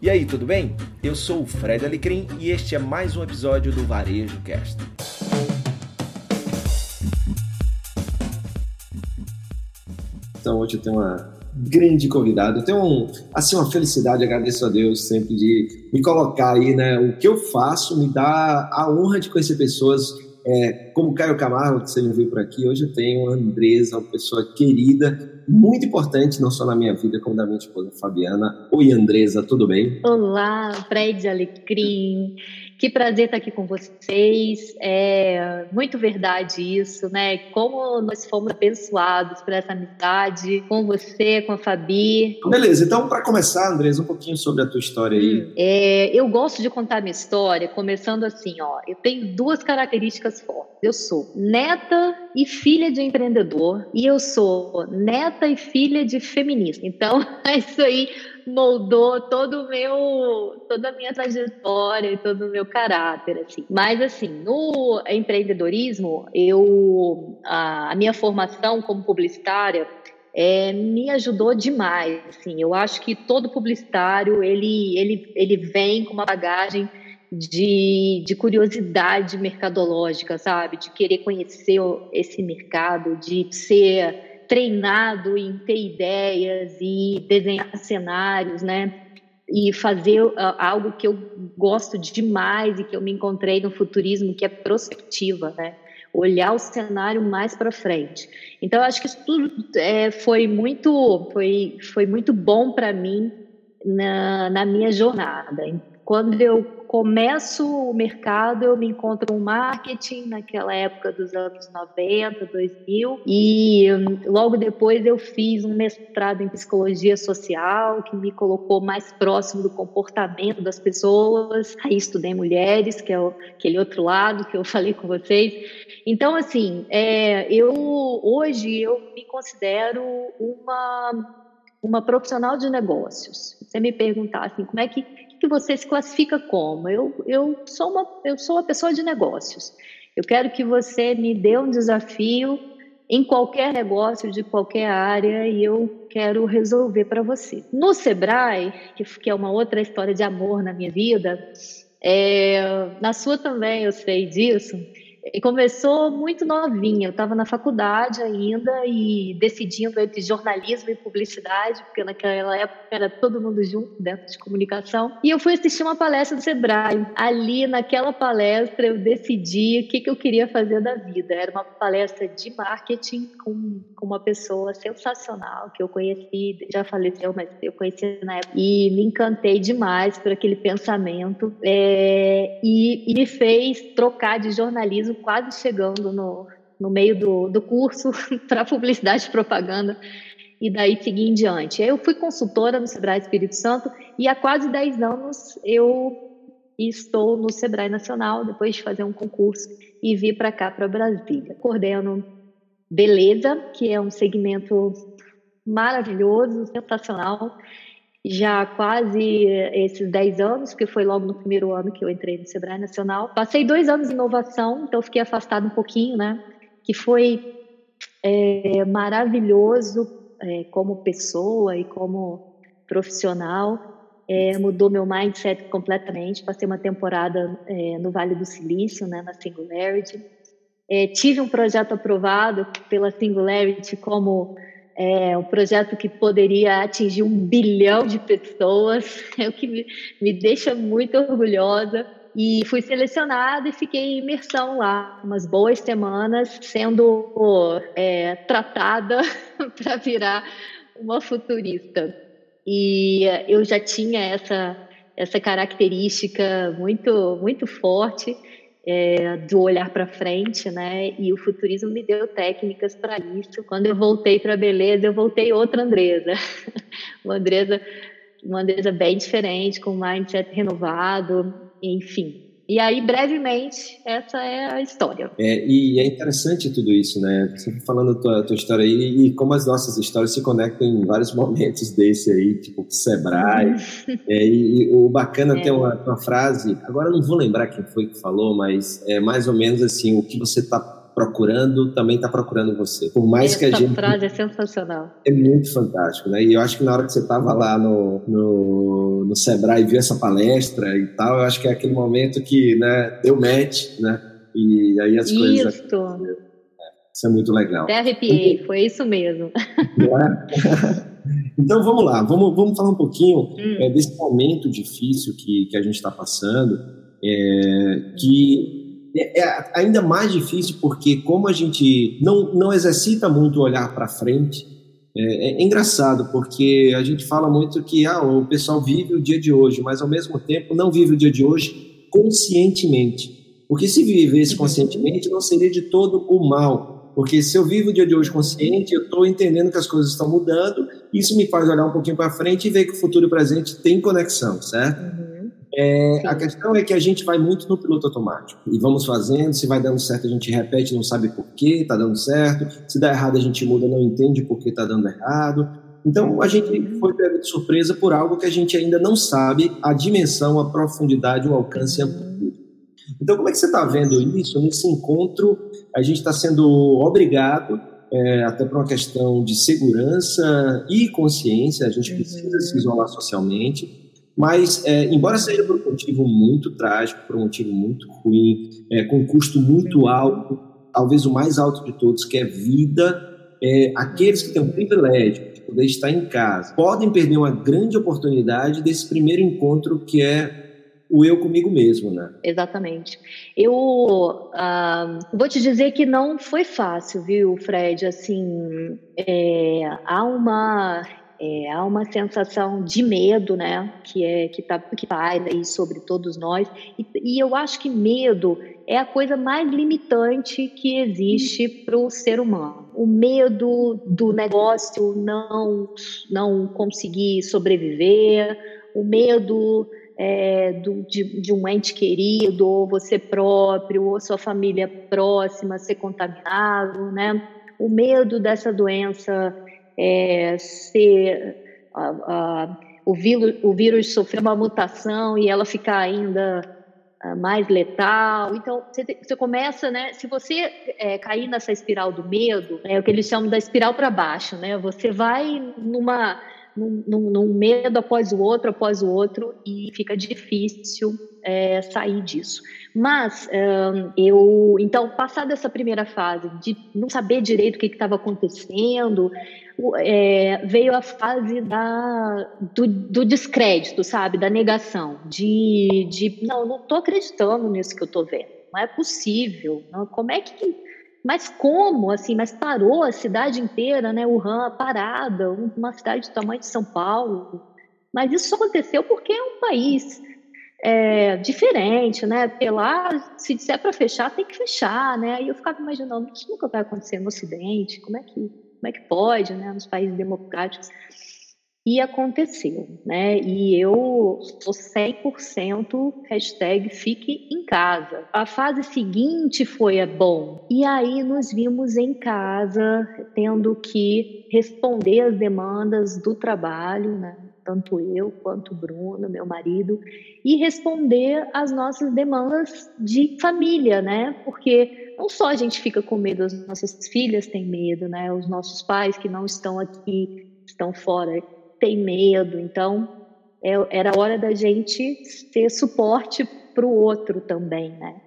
E aí, tudo bem? Eu sou o Fred Alecrim e este é mais um episódio do Varejo Cast. Então hoje eu tenho uma grande convidada. Eu tenho um, assim uma felicidade, agradeço a Deus sempre de me colocar aí, né? O que eu faço me dá a honra de conhecer pessoas é, como Caio Camargo, que você me viu por aqui. Hoje eu tenho a Andresa, uma pessoa querida, muito importante, não só na minha vida, como da minha esposa Fabiana. Oi, Andresa, tudo bem? Olá, Fred Alecrim. Que prazer estar aqui com vocês. É muito verdade isso, né? Como nós fomos abençoados por essa amizade com você, com a Fabi. Beleza, então para começar, Andresa, um pouquinho sobre a tua história aí. Hum, é, eu gosto de contar minha história começando assim, ó. Eu tenho duas características fortes. Eu sou neta e filha de empreendedor e eu sou neta e filha de feminista. Então, é isso aí moldou todo o meu, toda a minha trajetória e todo o meu caráter, assim. Mas, assim, no empreendedorismo, eu, a, a minha formação como publicitária é, me ajudou demais, assim. Eu acho que todo publicitário, ele, ele, ele vem com uma bagagem de, de curiosidade mercadológica, sabe? De querer conhecer esse mercado, de ser treinado em ter ideias e desenhar cenários, né? E fazer uh, algo que eu gosto demais e que eu me encontrei no futurismo, que é prospectiva, né? Olhar o cenário mais para frente. Então, acho que isso tudo é, foi muito, foi, foi muito bom para mim na, na minha jornada. Quando eu começo o mercado, eu me encontro um marketing naquela época dos anos 90, 2000, e logo depois eu fiz um mestrado em psicologia social, que me colocou mais próximo do comportamento das pessoas. Aí estudei mulheres, que é aquele outro lado que eu falei com vocês. Então, assim, é, eu hoje eu me considero uma uma profissional de negócios. Você me perguntar assim, como é que que você se classifica como? Eu, eu, sou uma, eu sou uma pessoa de negócios. Eu quero que você me dê um desafio em qualquer negócio, de qualquer área, e eu quero resolver para você. No Sebrae, que, é uma outra história de amor na minha vida, é, na sua também eu sei disso, e começou muito novinha, eu estava na faculdade ainda e decidindo entre jornalismo e publicidade, porque naquela época era todo mundo junto dentro de comunicação. E eu fui assistir uma palestra do Sebrae. Ali, naquela palestra, eu decidi o que, que eu queria fazer da vida. Era uma palestra de marketing com, com uma pessoa sensacional que eu conheci, já faleceu, mas eu conheci na época. E me encantei demais por aquele pensamento é, e, e me fez trocar de jornalismo quase chegando no, no meio do, do curso para publicidade e propaganda e daí seguir em diante. Eu fui consultora no Sebrae Espírito Santo e há quase 10 anos eu estou no Sebrae Nacional, depois de fazer um concurso e vir para cá, para Brasília. Coordeno Beleza, que é um segmento maravilhoso, sensacional, já quase esses 10 anos, que foi logo no primeiro ano que eu entrei no Sebrae Nacional. Passei dois anos em inovação, então fiquei afastado um pouquinho, né? Que foi é, maravilhoso é, como pessoa e como profissional. É, mudou meu mindset completamente. Passei uma temporada é, no Vale do Silício, né, na Singularity. É, tive um projeto aprovado pela Singularity como é um projeto que poderia atingir um bilhão de pessoas, é o que me, me deixa muito orgulhosa. E fui selecionada e fiquei em imersão lá, umas boas semanas, sendo é, tratada para virar uma futurista. E eu já tinha essa, essa característica muito, muito forte é, do olhar para frente, né? E o futurismo me deu técnicas para isso. Quando eu voltei para beleza, eu voltei outra Andresa, uma Andresa, uma Andresa bem diferente, com um mindset renovado, enfim. E aí, brevemente, essa é a história. É, e é interessante tudo isso, né? Você falando a tua, tua história aí e como as nossas histórias se conectam em vários momentos desse aí, tipo Sebrae. É, e, e, o bacana é. tem uma, uma frase, agora eu não vou lembrar quem foi que falou, mas é mais ou menos assim, o que você está procurando também está procurando você. Por mais Essa que a gente. frase é sensacional. É muito fantástico, né? E eu acho que na hora que você estava lá no, no, no Sebrae e viu essa palestra e tal, eu acho que é aquele momento que né, deu match, né? E aí as isso. coisas. Isso. Isso é muito legal. Até arrepiei, foi isso mesmo. É? Então vamos lá, vamos, vamos falar um pouquinho hum. é, desse momento difícil que, que a gente está passando, é, que é, é, ainda mais difícil porque como a gente não, não exercita muito olhar para frente, é, é, engraçado porque a gente fala muito que ah, o pessoal vive o dia de hoje, mas ao mesmo tempo não vive o dia de hoje conscientemente. Porque se vivesse uhum. conscientemente, não seria de todo o mal porque se eu vivo o dia de hoje consciente, eu estou entendendo que as coisas estão mudando, isso me faz olhar um pouquinho para frente e ver que o futuro e o presente tem conexão, certo? Uhum. É, a questão é que a gente vai muito no piloto automático e vamos fazendo. Se vai dando certo, a gente repete, não sabe por que está dando certo. Se dá errado, a gente muda, não entende por que está dando errado. Então, a gente uhum. foi pego de surpresa por algo que a gente ainda não sabe a dimensão, a profundidade, o alcance então, como é que você está vendo isso nesse encontro? A gente está sendo obrigado, é, até por uma questão de segurança e consciência, a gente precisa se isolar socialmente, mas, é, embora seja por um motivo muito trágico, por um motivo muito ruim, é, com um custo muito alto, talvez o mais alto de todos, que é vida, é, aqueles que têm o privilégio de poder estar em casa podem perder uma grande oportunidade desse primeiro encontro que é o eu comigo mesmo, né? Exatamente. Eu uh, vou te dizer que não foi fácil, viu, Fred? Assim, é, há uma é, há uma sensação de medo, né, que é que tá que paira aí sobre todos nós. E, e eu acho que medo é a coisa mais limitante que existe para o ser humano. O medo do negócio não não conseguir sobreviver, o medo é, do, de, de, um ente querido, ou você próprio, ou sua família próxima ser contaminado, né? O medo dessa doença é, ser. O, vírus, o vírus sofrer uma mutação e ela ficar ainda ah, mais letal. Então, você, você, começa, né? Se você é, cair nessa espiral do medo, é o que eles chamam da espiral para baixo, né? Você vai numa num, num, medo após o outro, após o outro, e fica difícil é, sair disso. Mas um, eu, então, passada essa primeira fase de não saber direito o que estava acontecendo, é, veio a fase da, do, do, descrédito, sabe, da negação, de, de não, não estou acreditando nisso que eu estou vendo, não é possível, não, como é que mas como, assim, mas parou a cidade inteira, né? Wuhan parada, uma cidade do tamanho de São Paulo. Mas isso só aconteceu porque é um país é, diferente, né? Porque lá, se disser para fechar, tem que fechar, né? E eu ficava imaginando, isso nunca vai acontecer no Ocidente, como é que, como é que pode, né? Nos países democráticos. E aconteceu, né? E eu sou 100% hashtag fique em casa. A fase seguinte foi a bom. E aí nos vimos em casa, tendo que responder as demandas do trabalho, né? Tanto eu quanto o Bruno, meu marido, e responder às nossas demandas de família, né? Porque não só a gente fica com medo, as nossas filhas têm medo, né? Os nossos pais que não estão aqui, estão fora tem medo. Então, é, era hora da gente ter suporte para o outro também, né?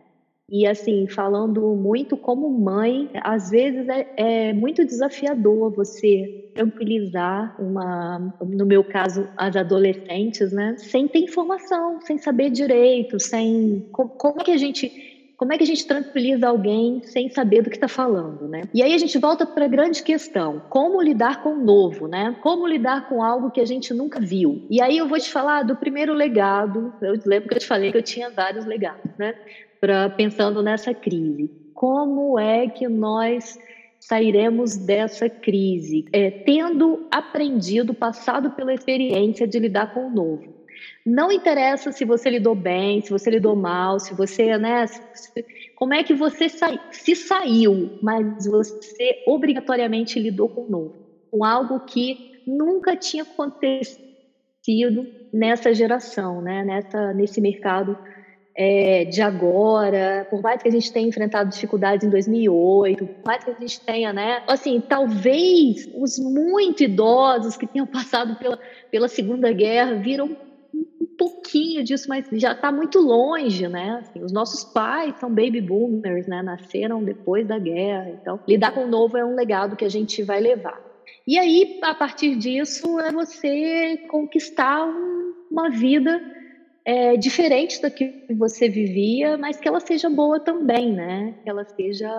E assim, falando muito como mãe, às vezes é, é, muito desafiador você tranquilizar uma, no meu caso, as adolescentes, né? Sem ter informação, sem saber direito, sem como, como que a gente como é que a gente tranquiliza alguém sem saber do que está falando, né? E aí a gente volta para a grande questão: como lidar com o novo, né? Como lidar com algo que a gente nunca viu? E aí eu vou te falar do primeiro legado. Eu lembro que eu te falei que eu tinha vários legados, né? Para pensando nessa crise. Como é que nós sairemos dessa crise, é, tendo aprendido, passado pela experiência de lidar com o novo. Não interessa se você lidou bem, se você lidou mal, se você, né, como é que você sai, se saiu, mas você obrigatoriamente lidou com o novo, com algo que nunca tinha acontecido nessa geração, né, nessa, nesse mercado é, de agora, por mais que a gente tenha enfrentado dificuldades em 2008, por mais que a gente tenha, né? Assim, talvez os muito idosos que tenham passado pela, pela Segunda Guerra viram pouquinho disso, mas já está muito longe, né? Assim, os nossos pais são baby boomers, né? Nasceram depois da guerra, então lidar com o novo é um legado que a gente vai levar. E aí, a partir disso, é você conquistar um, uma vida é, diferente da que você vivia, mas que ela seja boa também, né? Que ela seja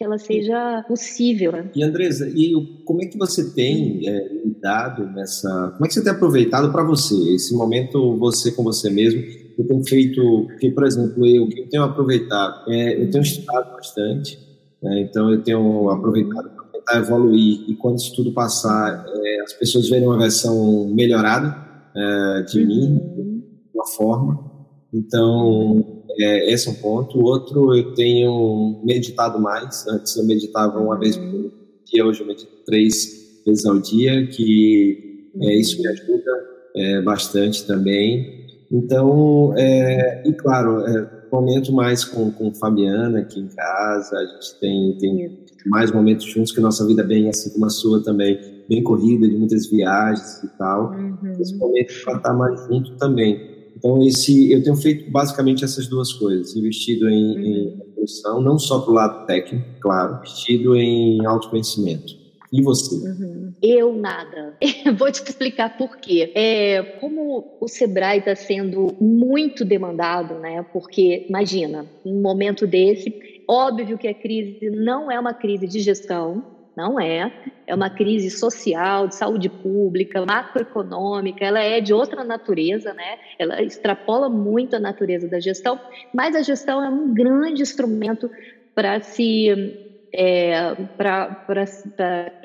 que ela seja possível. Né? E Andresa, e como é que você tem é, lidado nessa? Como é que você tem aproveitado para você esse momento você com você mesmo? Eu tenho feito, que por exemplo eu que eu tenho aproveitado, é, eu tenho estudado bastante, né? então eu tenho aproveitado para tentar evoluir e quando isso tudo passar, é, as pessoas verem uma versão melhorada é, de uhum. mim uma forma. Então, é, esse é um ponto. O outro, eu tenho meditado mais. Antes eu meditava uma vez por dia, hoje eu medito três vezes ao dia, que é, isso me ajuda é, bastante também. Então, é, e claro, é, momento mais com, com Fabiana aqui em casa, a gente tem, tem mais momentos juntos, que nossa vida é bem, assim como a sua também, bem corrida, de muitas viagens e tal. Uhum. Esse momento para estar mais junto também. Então, esse, eu tenho feito basicamente essas duas coisas: investido em, uhum. em evolução, não só para o lado técnico, claro, investido em autoconhecimento. E você? Uhum. Eu nada. Vou te explicar por quê. É, como o Sebrae está sendo muito demandado, né? Porque, imagina, um momento desse, óbvio que a crise não é uma crise de gestão, não é. É uma crise social, de saúde pública, macroeconômica, ela é de outra natureza, né? Ela extrapola muito a natureza da gestão, mas a gestão é um grande instrumento para se é, para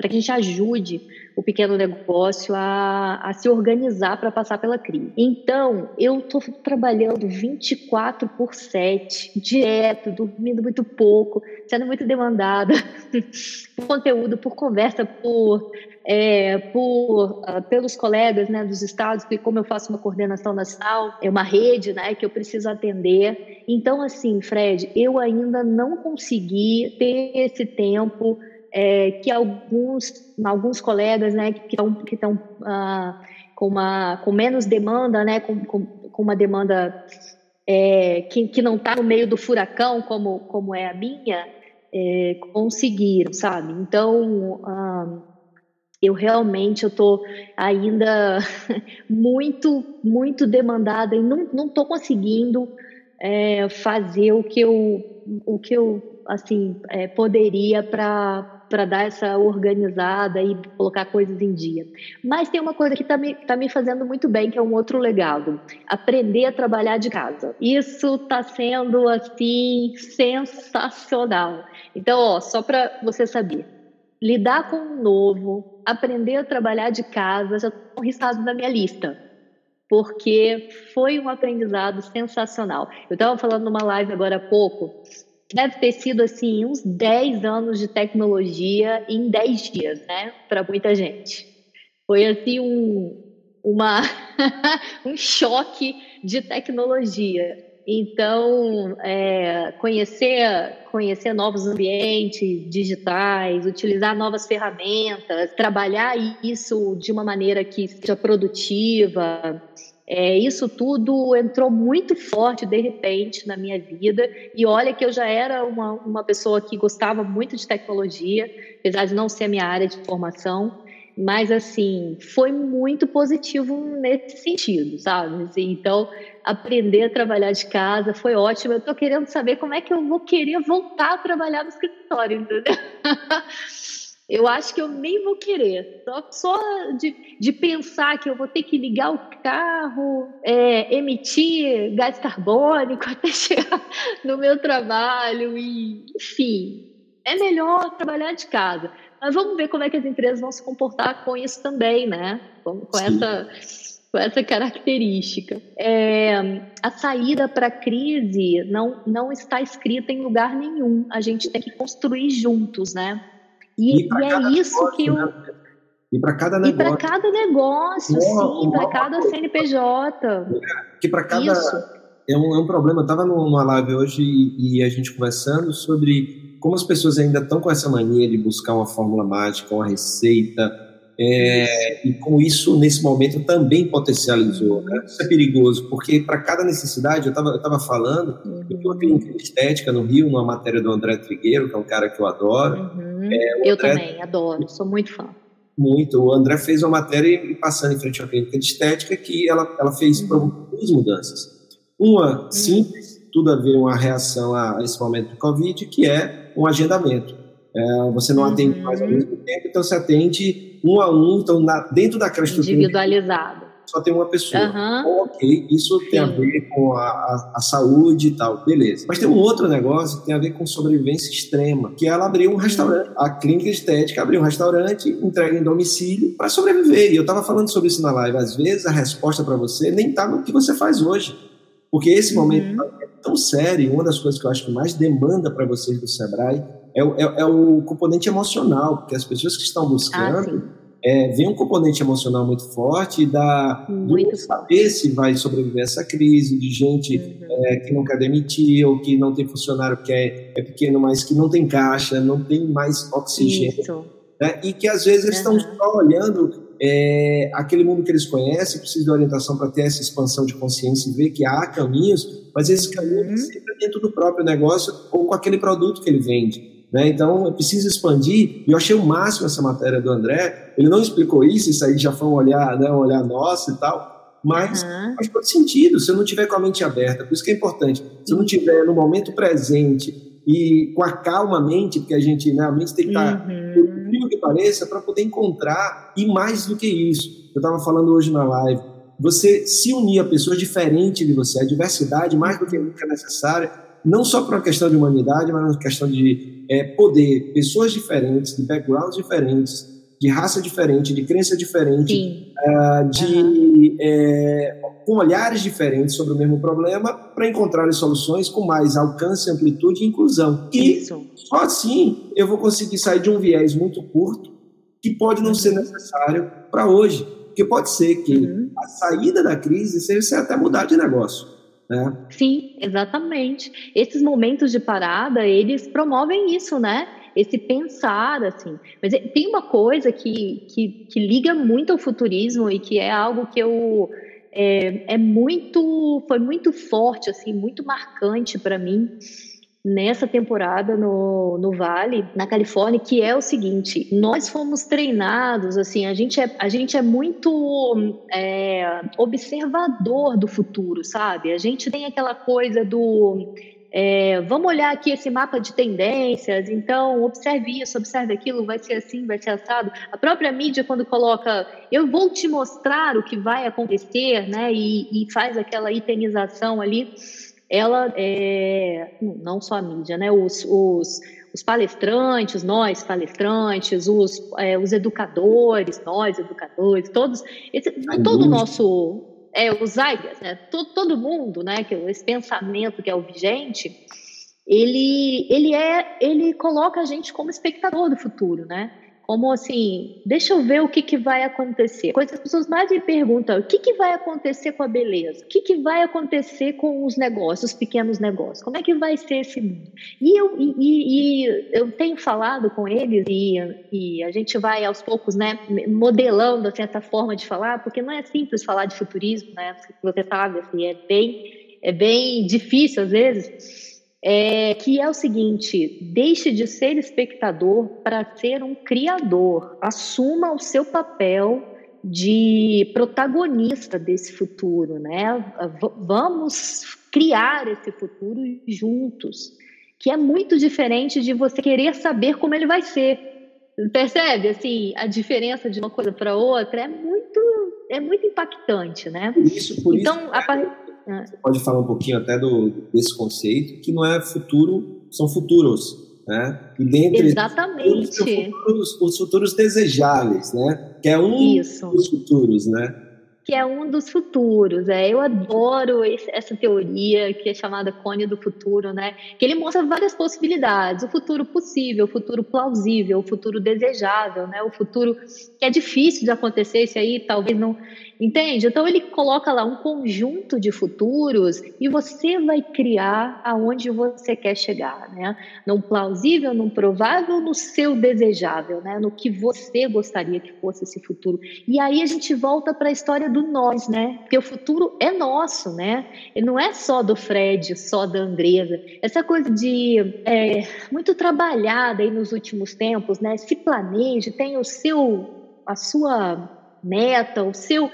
que a gente ajude o pequeno negócio a, a se organizar para passar pela crise. Então, eu estou trabalhando 24 por 7, direto, dormindo muito pouco, sendo muito demandada por conteúdo, por conversa, por, é, por uh, pelos colegas né, dos estados, porque como eu faço uma coordenação nacional, é uma rede né, que eu preciso atender. Então, assim, Fred, eu ainda não consegui ter esse tempo é, que alguns, alguns colegas né, que estão que estão ah, com, uma, com menos demanda, né, com, com, com uma demanda é, que, que não está no meio do furacão, como, como é a minha, é, conseguiram, sabe? Então, ah, eu realmente eu estou ainda muito, muito demandada e não estou conseguindo é, fazer o que eu, o que eu assim, é, poderia para para dar essa organizada e colocar coisas em dia. Mas tem uma coisa que está me, tá me fazendo muito bem, que é um outro legado: aprender a trabalhar de casa. Isso está sendo assim sensacional. Então, ó, só para você saber, lidar com o novo, aprender a trabalhar de casa, já estão listados na minha lista. Porque foi um aprendizado sensacional. Eu estava falando numa live agora há pouco deve ter sido assim uns 10 anos de tecnologia em 10 dias, né, para muita gente. Foi assim um uma um choque de tecnologia. Então, é, conhecer, conhecer novos ambientes digitais, utilizar novas ferramentas, trabalhar isso de uma maneira que seja produtiva, é, isso tudo entrou muito forte de repente na minha vida. E olha que eu já era uma, uma pessoa que gostava muito de tecnologia, apesar de não ser a minha área de formação. Mas, assim, foi muito positivo nesse sentido, sabe? Então, aprender a trabalhar de casa foi ótimo. Eu estou querendo saber como é que eu vou querer voltar a trabalhar no escritório, entendeu? Eu acho que eu nem vou querer. Só, só de, de pensar que eu vou ter que ligar o carro, é, emitir gás carbônico até chegar no meu trabalho, e, enfim, é melhor trabalhar de casa. Mas vamos ver como é que as empresas vão se comportar com isso também, né? Com, com essa com essa característica. É, a saída para a crise não, não está escrita em lugar nenhum. A gente tem que construir juntos, né? E, e, e é isso negócio, que eu. Né? E para cada negócio. E para cada negócio, sim, para cada CNPJ. Que para cada. Isso. é um, é um problema. Eu estava numa live hoje e, e, a gente conversando sobre como as pessoas ainda estão com essa mania de buscar uma fórmula mágica, uma receita, é, e como isso, nesse momento, também potencializou. Né? Isso é perigoso, porque para cada necessidade, eu estava falando, uhum. eu tenho uma clínica de estética no Rio, numa matéria do André Trigueiro, que é um cara que eu adoro. Uhum. É, eu André, também, adoro, sou muito fã. Muito. O André fez uma matéria e passando em frente à clínica de estética que ela, ela fez uhum. duas mudanças. Uma uhum. simples, tudo a ver uma reação a esse momento do Covid, que é um agendamento. É, você não uhum. atende mais ao mesmo tempo, então você atende um a um, então na, dentro daquela estrutura. Individualizado. Só tem uma pessoa. Uhum. Ok, isso Sim. tem a ver com a, a, a, saúde e tal, beleza. Mas tem um outro negócio que tem a ver com sobrevivência extrema, que é ela abriu um restaurante. A clínica estética abriu um restaurante, entrega em domicílio para sobreviver. E eu estava falando sobre isso na live. Às vezes a resposta para você nem está no que você faz hoje. Porque esse momento uhum. Tão sério, uma das coisas que eu acho que mais demanda para vocês do Sebrae é, é, é, o componente emocional, porque as pessoas que estão buscando ah, é, vem um componente emocional muito forte da muito do saber se vai sobreviver essa crise, de gente uhum. é, que não quer demitir, ou que não tem funcionário que é, é pequeno, mas que não tem caixa, não tem mais oxigênio. Né? E que às vezes eles uhum. estão só olhando é, aquele mundo que eles conhecem, precisa de orientação para ter essa expansão de consciência e ver que há caminhos, mas esse caminho uhum. sempre dentro do próprio negócio ou com aquele produto que ele vende. Né? Então, precisa expandir. E eu achei o máximo essa matéria do André. Ele não explicou isso, isso aí já foi um olhar, né, um olhar nosso e tal. Mas uhum. faz todo sentido se eu não tiver com a mente aberta. Por isso que é importante. Se eu não tiver no momento presente e com a calma mente, porque a gente, né, a mente tem que estar, uhum. que pareça, para poder encontrar. E mais do que isso, eu estava falando hoje na live, você se unir a pessoas diferentes de você, a diversidade mais do que nunca é necessária, não só por uma questão de humanidade, mas uma questão de é, poder pessoas diferentes, de backgrounds diferentes, de raça diferente, de crença diferente, uh, de uhum. é, com olhares diferentes sobre o mesmo problema para encontrar soluções com mais alcance, amplitude e inclusão. E Isso. só assim eu vou conseguir sair de um viés muito curto que pode não uhum. ser necessário para hoje, porque pode ser que uhum. a saída da crise seja até mudar de negócio. Né? Sim, exatamente. Esses momentos de parada, eles promovem isso, né? Esse pensar, assim. Mas é, tem uma coisa que, que, que liga muito ao futurismo e que é algo que eu é, é muito, foi muito forte, assim, muito marcante para mim nessa temporada no, no Vale, na Califórnia, que é o seguinte: nós fomos treinados, assim, a gente é, a gente é muito é, observador do futuro, sabe? A gente tem aquela coisa do. É, vamos olhar aqui esse mapa de tendências, então observe isso, observe aquilo, vai ser assim, vai ser assado. A própria mídia, quando coloca, eu vou te mostrar o que vai acontecer, né, e, e faz aquela itemização ali, ela é, não só a mídia, né, os, os, os palestrantes, nós palestrantes, os, é, os educadores, nós educadores, todos, esse, todo o nosso, é, os Zaigas, né, todo, todo mundo, né, que esse pensamento que é o vigente, ele, ele é, ele coloca a gente como espectador do futuro, né, como assim, deixa eu ver o que, que vai acontecer. Coisa que as pessoas mais me perguntam: o que, que vai acontecer com a beleza? O que, que vai acontecer com os negócios, os pequenos negócios? Como é que vai ser esse mundo? E eu, e, e eu tenho falado com eles e, e, a gente vai aos poucos né, modelando assim, essa forma de falar, porque não é simples falar de futurismo, né? Você sabe, assim, é bem, é bem difícil às vezes é, que é o seguinte: deixe de ser espectador para ser um criador. Assuma o seu papel de protagonista desse futuro, né? V vamos criar esse futuro juntos, que é muito diferente de você querer saber como ele vai ser. Percebe assim a diferença de uma coisa para outra é muito é muito impactante, né? Por isso, por então, isso, a... É. Você pode falar um pouquinho até do, desse conceito, que não é futuro, são futuros. Né? E dentre Exatamente. Os futuros, os futuros desejáveis, né? Que é um Isso. dos futuros, né? que é um dos futuros. É, eu adoro esse, essa teoria que é chamada cone do futuro, né? Que ele mostra várias possibilidades: o futuro possível, o futuro plausível, o futuro desejável, né? O futuro que é difícil de acontecer, esse aí talvez não Entende? Então ele coloca lá um conjunto de futuros e você vai criar aonde você quer chegar, né? No plausível, no provável, no seu desejável, né? No que você gostaria que fosse esse futuro. E aí a gente volta para a história do nós, né? Porque o futuro é nosso, né? Ele não é só do Fred, só da Andresa. Essa coisa de é, muito trabalhada aí nos últimos tempos, né? Se planeje, tenha o seu a sua meta, o seu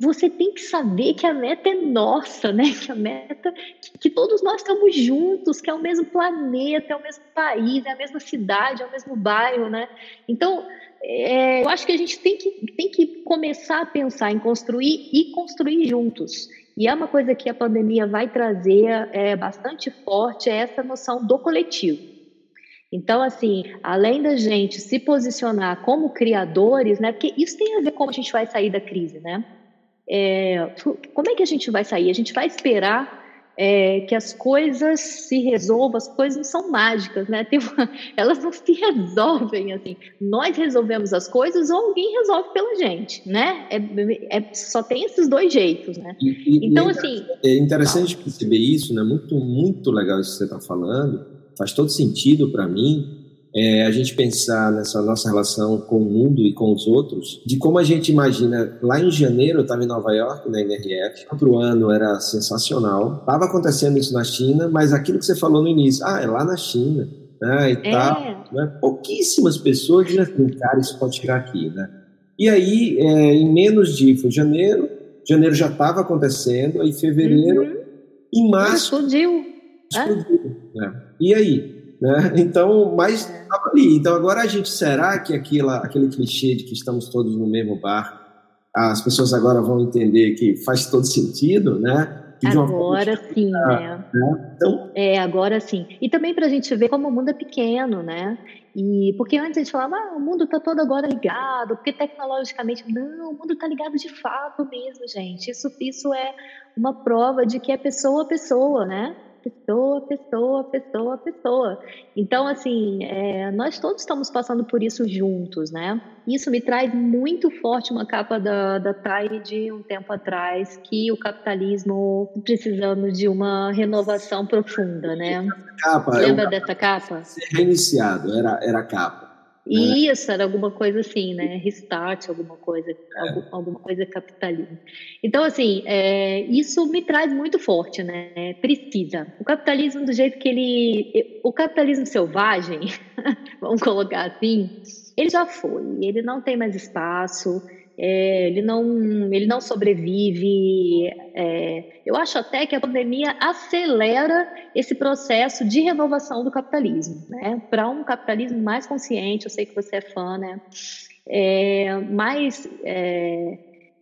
você tem que saber que a meta é nossa, né? Que a meta, que, que, todos nós estamos juntos, que é o mesmo planeta, é o mesmo país, é a mesma cidade, é o mesmo bairro, né? Então, é, eu acho que a gente tem que, tem que começar a pensar em construir e construir juntos. E é uma coisa que a pandemia vai trazer é, bastante forte, é essa noção do coletivo. Então, assim, além da gente se posicionar como criadores, né? Porque isso tem a ver com como a gente vai sair da crise, né? É, como é que a gente vai sair? A gente vai esperar é, que as coisas se resolvam, as coisas não são mágicas, né? Uma, elas não se resolvem assim. Nós resolvemos as coisas ou alguém resolve pela gente, né? É, é só tem esses dois jeitos, né? E, e, então, é assim. É interessante perceber isso, né? Muito, muito legal isso que você está falando faz todo sentido para mim é, a gente pensar nessa nossa relação com o mundo e com os outros, de como a gente imagina. Lá em janeiro, eu estava em Nova York, na NRF, o ano era sensacional. Estava acontecendo isso na China, mas aquilo que você falou no início, ah, é lá na China, né, e é. tal. Né? Pouquíssimas pessoas dizem assim, cara, isso pode chegar aqui, né? E aí, é, em menos de, foi janeiro, janeiro já estava acontecendo, aí fevereiro, uhum. em março... Explodiu. Explodiu, né? E aí? Né? Então, mas estava ali. Então, agora a gente, será que aquela, aquele clichê de que estamos todos no mesmo bar, as pessoas agora vão entender que faz todo sentido, né? Agora sim, né? né? Então... É, agora sim. E também para a gente ver como o mundo é pequeno, né? E porque antes a gente falava, ah, o mundo está todo agora ligado, porque tecnologicamente. Não, o mundo está ligado de fato mesmo, gente. Isso, isso é uma prova de que é pessoa a pessoa, né? Pessoa, pessoa, pessoa, pessoa. Então, assim, é, nós todos estamos passando por isso juntos, né? Isso me traz muito forte uma capa da, da Tide de um tempo atrás, que o capitalismo precisando de uma renovação profunda, né? Capa, Lembra é dessa capa? Ser reiniciado, era, era a capa. Isso, era alguma coisa assim, né? Restart, alguma coisa, é. alguma coisa capitalismo. Então, assim, é, isso me traz muito forte, né? Precisa. O capitalismo do jeito que ele... O capitalismo selvagem, vamos colocar assim, ele já foi. Ele não tem mais espaço, é, ele, não, ele não sobrevive. É, eu acho até que a pandemia acelera esse processo de renovação do capitalismo, né? Para um capitalismo mais consciente, eu sei que você é fã, né? É, mais, é,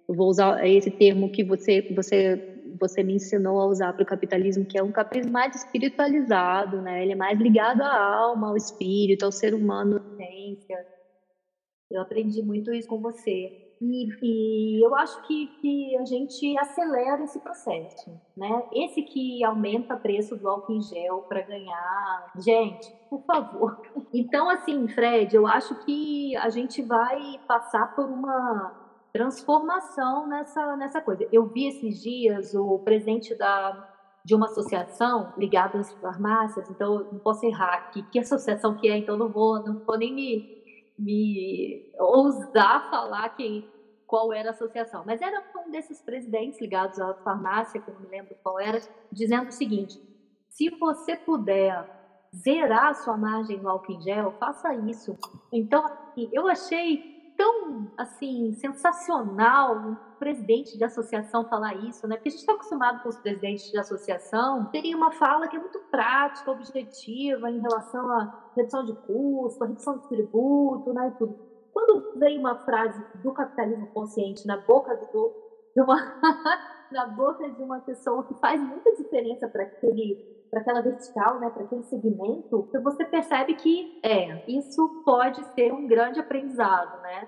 eu vou usar esse termo que você, você, você me ensinou a usar para o capitalismo, que é um capitalismo mais espiritualizado, né? Ele é mais ligado à alma, ao espírito, ao ser humano, essência. Eu aprendi muito isso com você. E, e, eu acho que, que a gente acelera esse processo, né? Esse que aumenta o preço do álcool em gel para ganhar. Gente, por favor. Então, assim, Fred, eu acho que a gente vai passar por uma transformação nessa, nessa coisa. Eu vi esses dias o presidente da, de uma associação ligada às farmácias, então não posso errar aqui. Que associação que é, então não vou, não vou nem me me ousar falar quem, qual era a associação. Mas era um desses presidentes ligados à farmácia, que eu não me lembro qual era, dizendo o seguinte: se você puder zerar a sua margem no álcool em gel, faça isso. Então, assim, eu achei assim sensacional um presidente de associação falar isso, né? Porque a gente está acostumado com os presidentes de associação teria uma fala que é muito prática, objetiva em relação à redução de custo, redução de tributo, né? Tudo. Quando vem uma frase do capitalismo consciente na boca do, de uma na boca de uma pessoa que faz muita diferença para aquele para aquela vertical, né, para aquele segmento, você percebe que é, isso pode ser um grande aprendizado, né?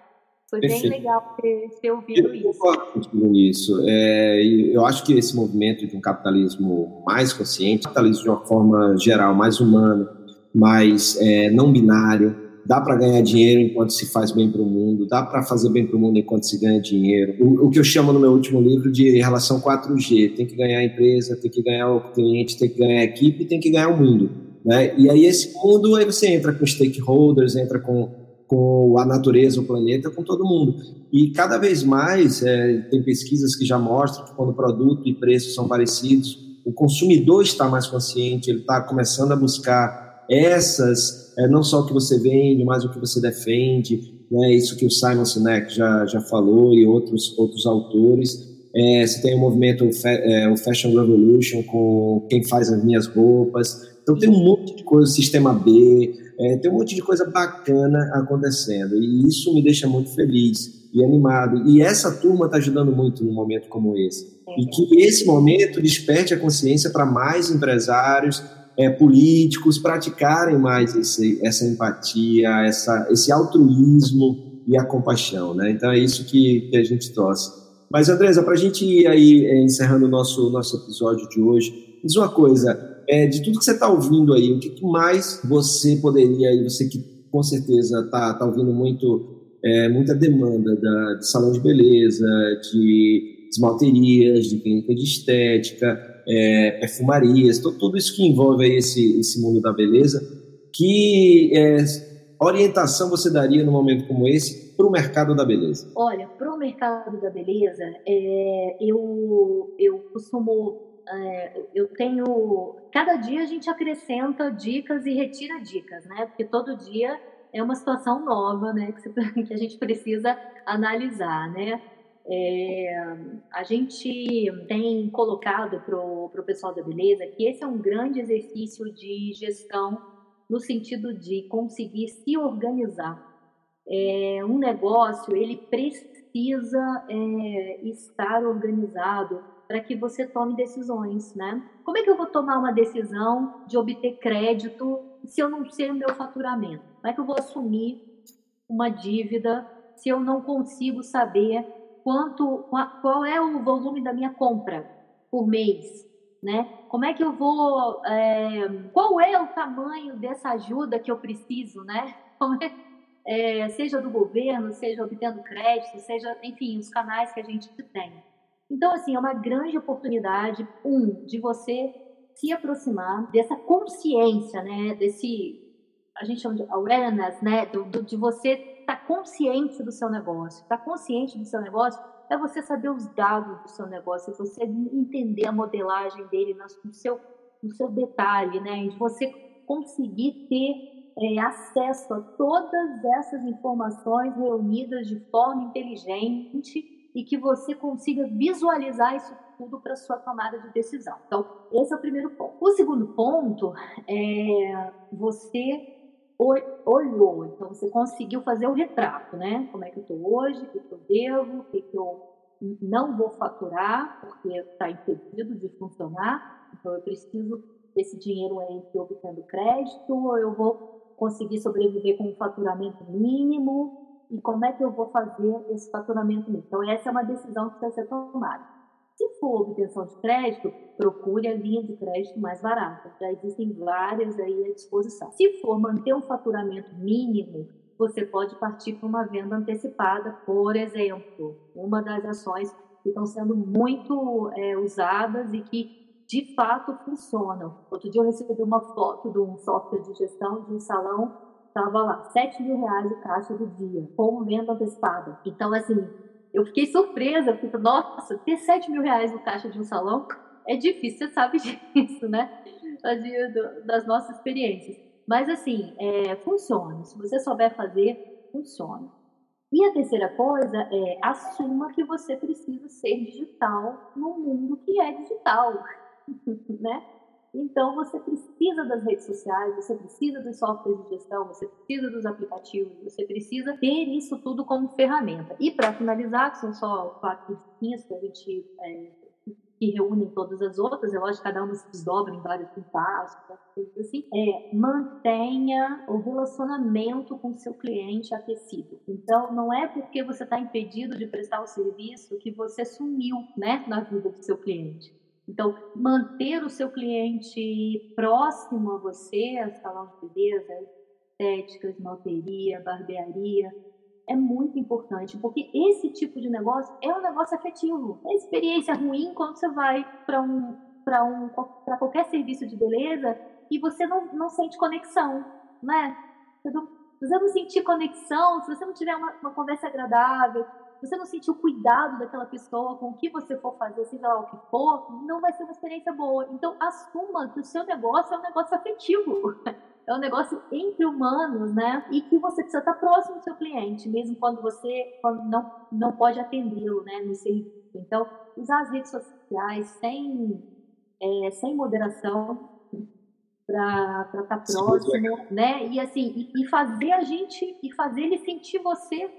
Foi Perfeito. bem legal ter, ter ouvido eu isso. nisso. É, eu acho que esse movimento de um capitalismo mais consciente, capitalismo de uma forma geral mais humano, mais é, não binário, Dá para ganhar dinheiro enquanto se faz bem para o mundo, dá para fazer bem para o mundo enquanto se ganha dinheiro. O, o, que eu chamo no meu último livro de relação 4G: tem que ganhar a empresa, tem que ganhar o cliente, tem que ganhar a equipe, tem que ganhar o mundo. Né? E aí, esse mundo, aí você entra com stakeholders, entra com, com a natureza, o planeta, com todo mundo. E cada vez mais, é, tem pesquisas que já mostram que quando produto e preço são parecidos, o consumidor está mais consciente, ele está começando a buscar essas, é, não só o que você vende, mas o que você defende, né, isso que o Simon Sinek já, já falou e outros, outros autores. É, você tem o movimento, é, o Fashion Revolution, com quem faz as minhas roupas. Então tem um monte de coisa, Sistema B, é, tem um monte de coisa bacana acontecendo. E isso me deixa muito feliz e animado. E essa turma está ajudando muito num momento como esse. E que esse momento desperte a consciência para mais empresários, é, políticos praticarem mais esse, essa empatia, essa, esse altruísmo e a compaixão. Né? Então é isso que, que a gente torce. Mas, Andresa, para a gente ir aí é, encerrando o nosso, nosso episódio de hoje, diz uma coisa, é, de tudo que você está ouvindo aí, o que, que mais você poderia, aí, você que com certeza está tá ouvindo muito é, muita demanda da, de salão de beleza, de esmalterias, de clínica de estética, é, perfumarias, to, tudo isso que envolve esse, esse mundo da beleza. Que é, orientação você daria num momento como esse para o mercado da beleza? Olha, para o mercado da beleza, é, eu, eu costumo é, eu tenho. Cada dia a gente acrescenta dicas e retira dicas, né? Porque todo dia é uma situação nova, né, que, que a gente precisa analisar, né? É, a gente tem colocado para o pessoal da beleza que esse é um grande exercício de gestão no sentido de conseguir se organizar. É, um negócio ele precisa é, estar organizado para que você tome decisões, né? Como é que eu vou tomar uma decisão de obter crédito se eu não sei o meu faturamento? Como é que eu vou assumir uma dívida se eu não consigo saber quanto, qual é o volume da minha compra por mês? Né? Como é que eu vou, é, qual é o tamanho dessa ajuda que eu preciso, né? É, é, seja do governo, seja obtendo crédito, seja, enfim, os canais que a gente tem. Então, assim, é uma grande oportunidade, um, de você se aproximar dessa consciência, né, desse, a gente chama de awareness, né, do, do de você estar tá consciente do seu negócio. Estar tá consciente do seu negócio é você saber os dados do seu negócio, é você entender a modelagem dele no seu, no seu detalhe, né, de você conseguir ter é, acesso a todas essas informações reunidas de forma inteligente e que você consiga visualizar isso tudo para sua tomada de decisão. Então, esse é o primeiro ponto. O segundo ponto é você olhou, então você conseguiu fazer o retrato, né? Como é que eu estou hoje, o que eu devo, o que eu não vou faturar, porque está impedido de funcionar, então eu preciso desse dinheiro entre obtendo crédito, ou eu vou conseguir sobreviver com um faturamento mínimo, e como é que eu vou fazer esse faturamento. Então, essa é uma decisão que precisa ser tomada. Se for obtenção de crédito, procure a linha de crédito mais barata. Já existem várias aí à disposição. Se for manter um faturamento mínimo, você pode partir para uma venda antecipada, por exemplo. Uma das ações que estão sendo muito é, usadas e que de fato funcionam. Outro dia eu recebi uma foto de um software de gestão de um salão Tava lá, 7 mil reais o caixa do dia, com venda antecipada. Então, assim, eu fiquei surpresa, porque, nossa, ter 7 mil reais no caixa de um salão é difícil, você sabe disso, né? Das nossas experiências. Mas, assim, é, funciona. Se você souber fazer, funciona. E a terceira coisa é assuma que você precisa ser digital num mundo que é digital, né? Então, você precisa das redes sociais, você precisa dos softwares de gestão, você precisa dos aplicativos, você precisa ter isso tudo como ferramenta. E para finalizar, que são só quatro diquinhas que a gente é, que reúnem todas as outras, é lógico que cada uma se desdobra em vários passos, assim, é mantenha o relacionamento com seu cliente aquecido. Então, não é porque você está impedido de prestar o serviço que você sumiu né, na vida do seu cliente. Então, manter o seu cliente próximo a você, salão de beleza, estética, esmalteria, barbearia, é muito importante, porque esse tipo de negócio é um negócio afetivo. É experiência ruim quando você vai para um, um, qualquer serviço de beleza e você não, não sente conexão, né? Você não, você não sentir conexão, se você não tiver uma, uma conversa agradável, se você não sentir o cuidado daquela pessoa com o que você for fazer, seja lá o que for, não vai ser uma experiência boa. Então, assuma que o seu negócio é um negócio afetivo. é um negócio entre humanos, né? E que você precisa estar próximo do seu cliente, mesmo quando você quando não, não pode atendê-lo, né? No serviço. Então, usar as redes sociais sem, é, sem moderação para estar tá próximo, né? E assim, e, e, fazer a gente, e fazer ele sentir você.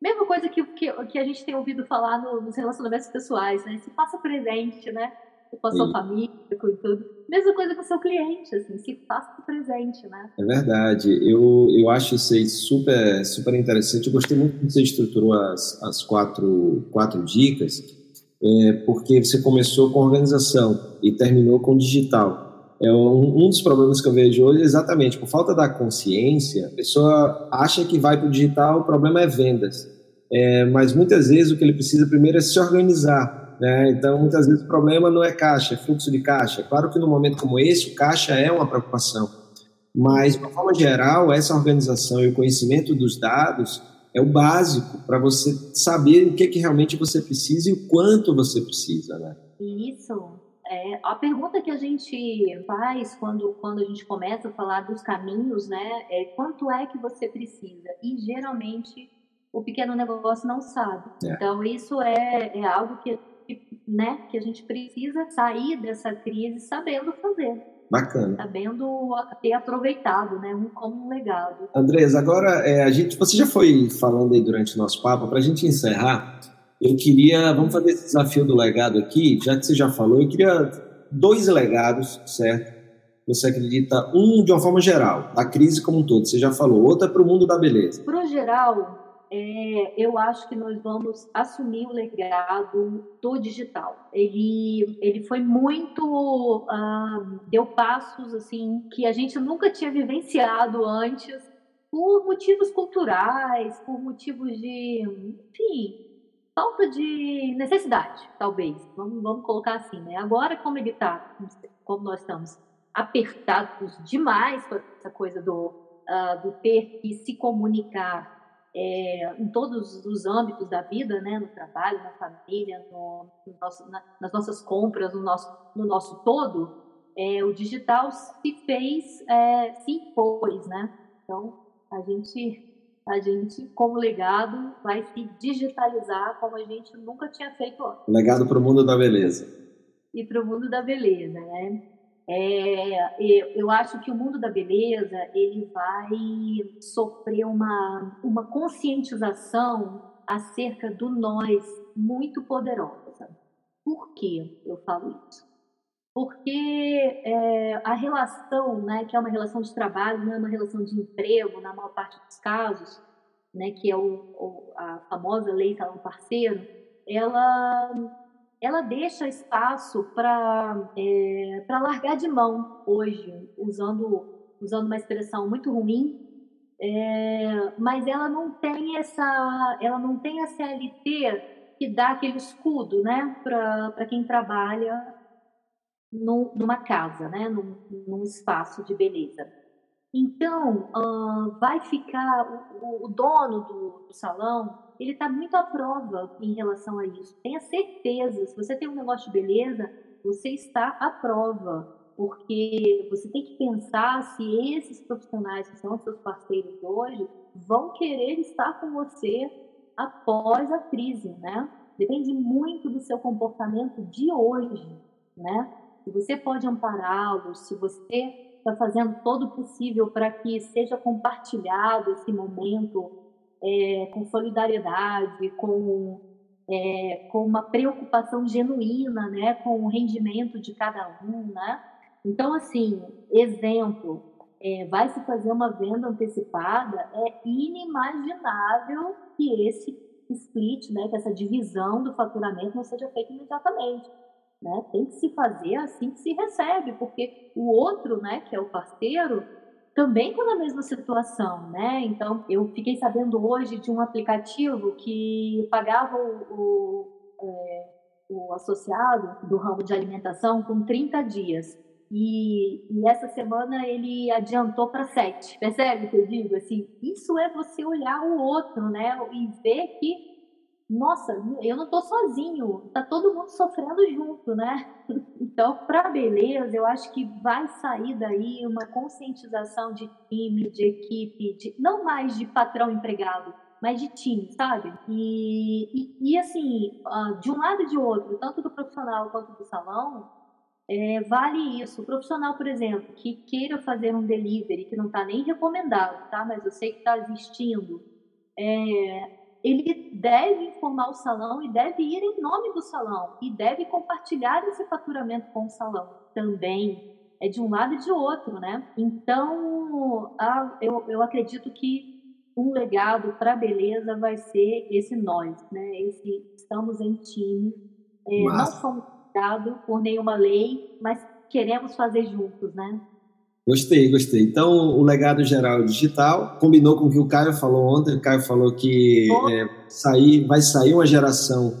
Mesma coisa que, que, que a gente tem ouvido falar no, nos relacionamentos pessoais, né? Se faça presente, né? com a sua família, com tudo. Mesma coisa com o seu cliente, assim, se faça presente, né? É verdade. Eu, eu acho isso aí super, super interessante. Eu gostei muito que você estruturou as, as quatro, quatro dicas, é, porque você começou com organização e terminou com digital. É um, dos problemas que eu vejo hoje é exatamente por falta da consciência, a pessoa acha que vai para o digital, o problema é vendas. É, mas muitas vezes o que ele precisa primeiro é se organizar né? Então, muitas vezes o problema não é caixa, é fluxo de caixa. Claro que num momento como esse, o caixa é uma preocupação, mas, de uma forma geral, essa organização e o conhecimento dos dados é o básico para você saber o que, que realmente você precisa e o quanto você precisa. Né? Isso. É, a pergunta que a gente faz quando, quando a gente começa a falar dos caminhos, né, é quanto é que você precisa? E geralmente o pequeno negócio não sabe. É. Então, isso é, é algo que né, que a gente precisa sair dessa crise sabendo fazer. Bacana. Sabendo ter aproveitado, né, um, como um legado. Andrés, agora é, a gente, você já foi falando aí durante o nosso papo, para a gente encerrar, eu queria, vamos fazer esse desafio do legado aqui, já que você já falou, eu queria dois legados, certo? Você acredita, um de uma forma geral, a crise como um todo, você já falou, outro é para o mundo da beleza. Para o geral, é, eu acho que nós vamos assumir o legado do digital. Ele, ele foi muito. Uh, deu passos assim que a gente nunca tinha vivenciado antes, por motivos culturais, por motivos de. Enfim, falta de necessidade, talvez. Vamos, vamos colocar assim, né? Agora, como ele está, como nós estamos apertados demais com essa coisa do, uh, do ter que se comunicar é, em todos os âmbitos da vida, né, no trabalho, na família, no, no nosso, na, nas nossas compras, no nosso, no nosso todo, é, o digital se fez, é, se impôs, né? Então, a gente, a gente, como legado, vai se digitalizar como a gente nunca tinha feito antes. Legado para o mundo da beleza. E para o mundo da beleza, né? É, eu acho que o mundo da beleza ele vai sofrer uma, uma conscientização acerca do nós muito poderosa. Por que eu falo isso? Porque é, a relação, né, que é uma relação de trabalho, não é uma relação de emprego, na maior parte dos casos, né, que é o, o a famosa lei salão parceiro, ela ela deixa espaço para é, largar de mão hoje, usando, usando uma expressão muito ruim, é, mas ela não tem essa ela não tem a CLT que dá aquele escudo né, para quem trabalha num, numa casa, né, num, num espaço de beleza. Então, uh, vai ficar o, o dono do, do salão ele está muito à prova em relação a isso. Tenha certeza, se você tem um negócio de beleza, você está à prova, porque você tem que pensar se esses profissionais que são seus parceiros hoje vão querer estar com você após a crise, né? Depende muito do seu comportamento de hoje, né? Se você pode ampará-los, se você está fazendo todo o possível para que seja compartilhado esse momento é, com solidariedade, com, é, com uma preocupação genuína, né, com o rendimento de cada um, né? Então, assim, exemplo, é, vai se fazer uma venda antecipada, é inimaginável que esse split, né, que essa divisão do faturamento não seja feita imediatamente. Né? Tem que se fazer assim que se recebe, porque o outro, né, que é o parceiro, também estão na mesma situação, né? Então, eu fiquei sabendo hoje de um aplicativo que pagava o, o, é, o associado do ramo de alimentação com 30 dias. E, e, essa semana ele adiantou para sete. Percebe o que eu digo? Assim, isso é você olhar o outro, né? E ver que nossa, eu não tô sozinho, tá todo mundo sofrendo junto, né? Então, para beleza, eu acho que vai sair daí uma conscientização de time, de equipe, de, não mais de patrão empregado, mas de time, sabe? E, e, e assim, de um lado e de outro, tanto do profissional quanto do salão, é, vale isso. O profissional, por exemplo, que queira fazer um delivery, que não está nem recomendado, tá? Mas eu sei que está existindo. É, ele deve informar o salão e deve ir em nome do salão e deve compartilhar esse faturamento com o salão também. É de um lado e de outro, né? Então, a, eu, eu acredito que um legado para a beleza vai ser esse nós, né? Esse estamos em time, é, não somos guiados por nenhuma lei, mas queremos fazer juntos, né? Gostei, gostei. Então, o legado geral digital combinou com o que o Caio falou ontem. O Caio falou que é, sair, vai sair uma geração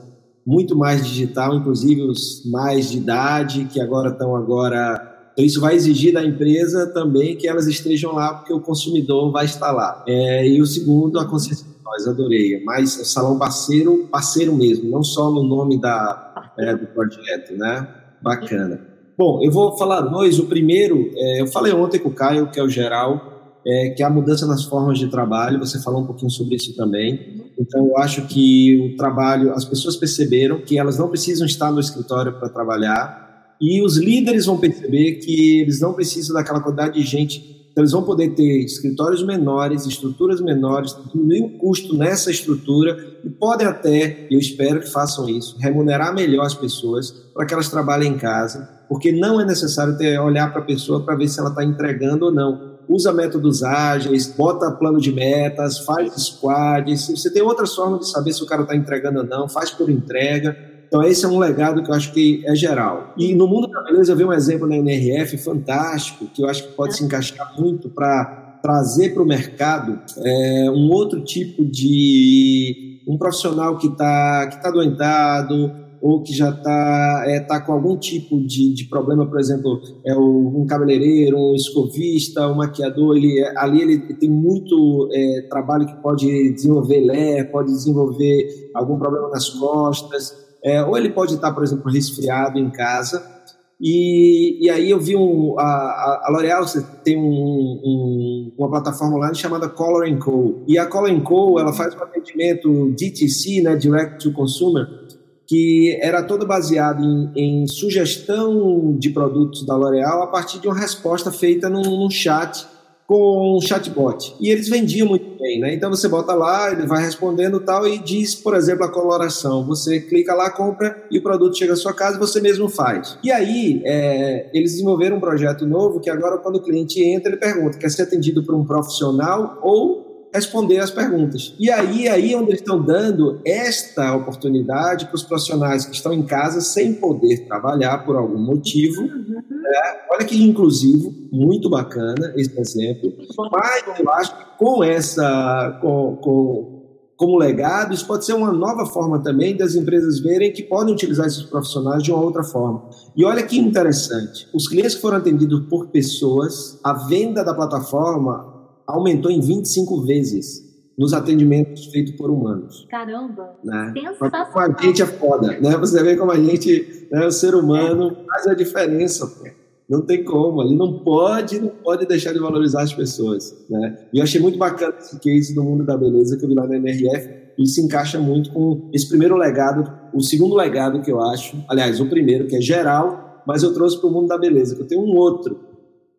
muito mais digital, inclusive os mais de idade, que agora estão agora. Então, isso vai exigir da empresa também que elas estejam lá, porque o consumidor vai estar lá. É, e o segundo, a consciência de nós, adorei. Mas é salão parceiro, parceiro mesmo, não só no nome da, é, do projeto, né? Bacana. Bom, eu vou falar dois. O primeiro, é, eu falei ontem com o Caio, que é o geral, é, que é a mudança nas formas de trabalho. Você falou um pouquinho sobre isso também. Então, eu acho que o trabalho, as pessoas perceberam que elas não precisam estar no escritório para trabalhar e os líderes vão perceber que eles não precisam daquela quantidade de gente então, eles vão poder ter escritórios menores, estruturas menores, diminuir o custo nessa estrutura e podem até, eu espero que façam isso, remunerar melhor as pessoas para que elas trabalhem em casa, porque não é necessário ter, olhar para a pessoa para ver se ela está entregando ou não. Usa métodos ágeis, bota plano de metas, faz squads. Você tem outras formas de saber se o cara está entregando ou não, faz por entrega. Então, esse é um legado que eu acho que é geral. E no mundo da beleza, eu vi um exemplo na NRF fantástico, que eu acho que pode se encaixar muito para trazer para o mercado é, um outro tipo de. um profissional que está que tá doentado, ou que já está é, tá com algum tipo de, de problema, por exemplo, é um cabeleireiro, um escovista, um maquiador, ele, ali ele tem muito é, trabalho que pode desenvolver lé, pode desenvolver algum problema nas costas, é, ou ele pode estar, por exemplo, resfriado em casa. E, e aí eu vi um, a, a L'Oréal tem um, um, uma plataforma online chamada Color Co. E a Color Co ela faz um atendimento DTC, né, Direct to Consumer, que era todo baseado em, em sugestão de produtos da L'Oréal a partir de uma resposta feita num, num chat com um chatbot. E eles vendiam muito bem, né? Então você bota lá, ele vai respondendo tal e diz, por exemplo, a coloração. Você clica lá, compra e o produto chega à sua casa e você mesmo faz. E aí, é, eles desenvolveram um projeto novo que agora, quando o cliente entra, ele pergunta: quer ser atendido por um profissional ou responder as perguntas. E aí, aí onde eles estão dando esta oportunidade para os profissionais que estão em casa sem poder trabalhar por algum motivo. Uhum. Né? Olha que inclusivo, muito bacana esse exemplo. Mas eu acho que com essa, com, com, como legado, isso pode ser uma nova forma também das empresas verem que podem utilizar esses profissionais de uma outra forma. E olha que interessante, os clientes que foram atendidos por pessoas, a venda da plataforma aumentou em 25 vezes nos atendimentos feitos por humanos. Caramba! Né? Como a gente é foda, né? Você vê como a gente, né, o ser humano, é. faz a diferença, pô. Não tem como, ele não pode, não pode deixar de valorizar as pessoas, né? E eu achei muito bacana esse case do mundo da beleza que eu vi lá na NRF, e se encaixa muito com esse primeiro legado, o segundo legado que eu acho, aliás, o primeiro que é geral, mas eu trouxe para o mundo da beleza, que eu tenho um outro,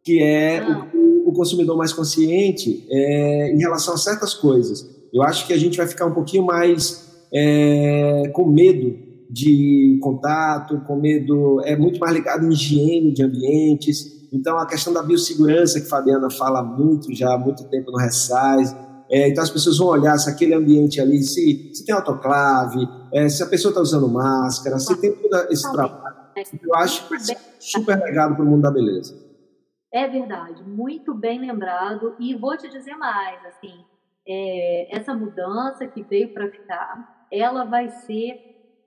que é ah. o consumidor mais consciente é, em relação a certas coisas. Eu acho que a gente vai ficar um pouquinho mais é, com medo de contato, com medo, é muito mais ligado em higiene de ambientes. Então, a questão da biossegurança, que a Fabiana fala muito já há muito tempo no Ressais, é, então as pessoas vão olhar se aquele ambiente ali, se, se tem autoclave, é, se a pessoa está usando máscara, se tem todo esse trabalho. Eu acho ser super legado para o mundo da beleza. É verdade, muito bem lembrado. E vou te dizer mais, assim, é, essa mudança que veio para ficar, ela vai ser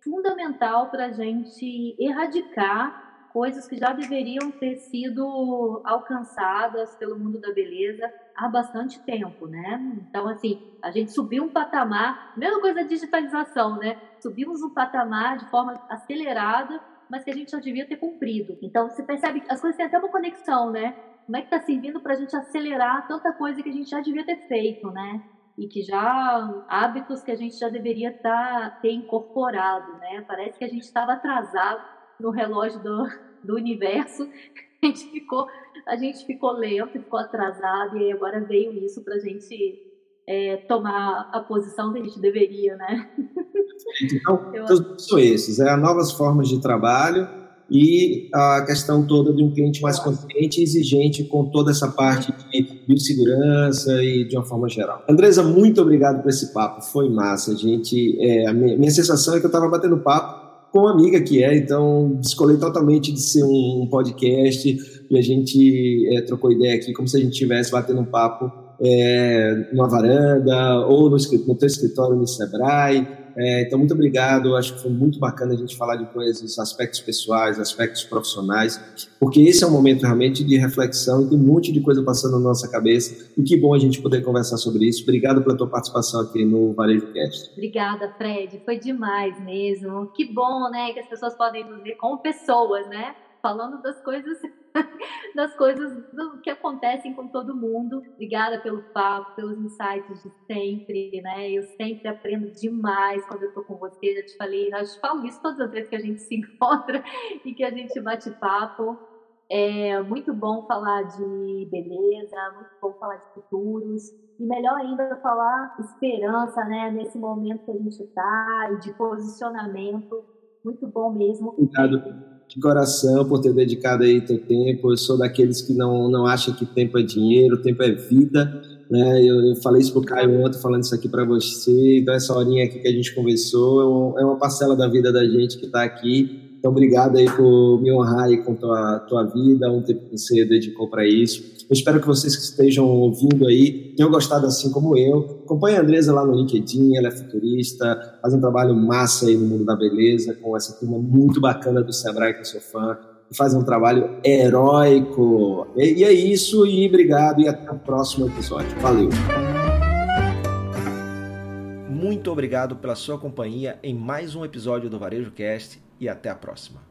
fundamental para a gente erradicar coisas que já deveriam ter sido alcançadas pelo mundo da beleza há bastante tempo, né? Então, assim, a gente subiu um patamar, mesma coisa da digitalização, né? Subimos um patamar de forma acelerada, mas que a gente já devia ter cumprido. Então, você percebe que as coisas têm até uma conexão, né? Como é que está servindo para a gente acelerar tanta coisa que a gente já devia ter feito, né? e que já hábitos que a gente já deveria tá, ter incorporado, né? Parece que a gente estava atrasado no relógio do, do universo, a gente ficou a gente ficou lento, ficou atrasado e agora veio isso para a gente é, tomar a posição que a gente deveria, né? Então, Eu... são esses, é novas formas de trabalho e a questão toda de um cliente mais consciente e exigente com toda essa parte de biossegurança e de uma forma geral. Andresa, muito obrigado por esse papo, foi massa, gente. É, a minha, minha sensação é que eu estava batendo papo com uma amiga que é, então descolei totalmente de ser um, um podcast e a gente é, trocou ideia aqui como se a gente estivesse batendo um papo é, numa varanda ou no, no teu escritório no Sebrae é, então, muito obrigado. Acho que foi muito bacana a gente falar de coisas, aspectos pessoais, aspectos profissionais, porque esse é um momento realmente de reflexão e tem um monte de coisa passando na nossa cabeça. E que bom a gente poder conversar sobre isso. Obrigado pela tua participação aqui no Varejo Cast. Obrigada, Fred. Foi demais mesmo. Que bom, né, que as pessoas podem nos ver como pessoas, né? Falando das coisas das coisas do, que acontecem com todo mundo. Obrigada pelo papo, pelos insights de sempre, né? Eu sempre aprendo demais quando eu tô com você. Já te falei, eu te falo isso todas as vezes que a gente se encontra e que a gente bate papo. É muito bom falar de beleza, muito bom falar de futuros e melhor ainda falar esperança, né? Nesse momento que a gente está e de posicionamento. Muito bom mesmo. Obrigado de coração por ter dedicado aí teu tempo. Eu sou daqueles que não, não acham que tempo é dinheiro, tempo é vida. Né? Eu, eu falei isso pro Caio ontem, falando isso aqui para você. Então, essa horinha aqui que a gente conversou é, é uma parcela da vida da gente que está aqui. Então, obrigado aí por me honrar aí com tua, tua vida, um tempo que você dedicou para isso. Eu espero que vocês que estejam ouvindo aí tenham gostado assim como eu. Acompanhe a Andresa lá no LinkedIn, ela é futurista, faz um trabalho massa aí no mundo da beleza, com essa turma muito bacana do Sebrae, que eu sou fã, e faz um trabalho heróico. E, e é isso, e obrigado, e até o próximo episódio. Valeu! Muito obrigado pela sua companhia em mais um episódio do Varejo Cast e até a próxima.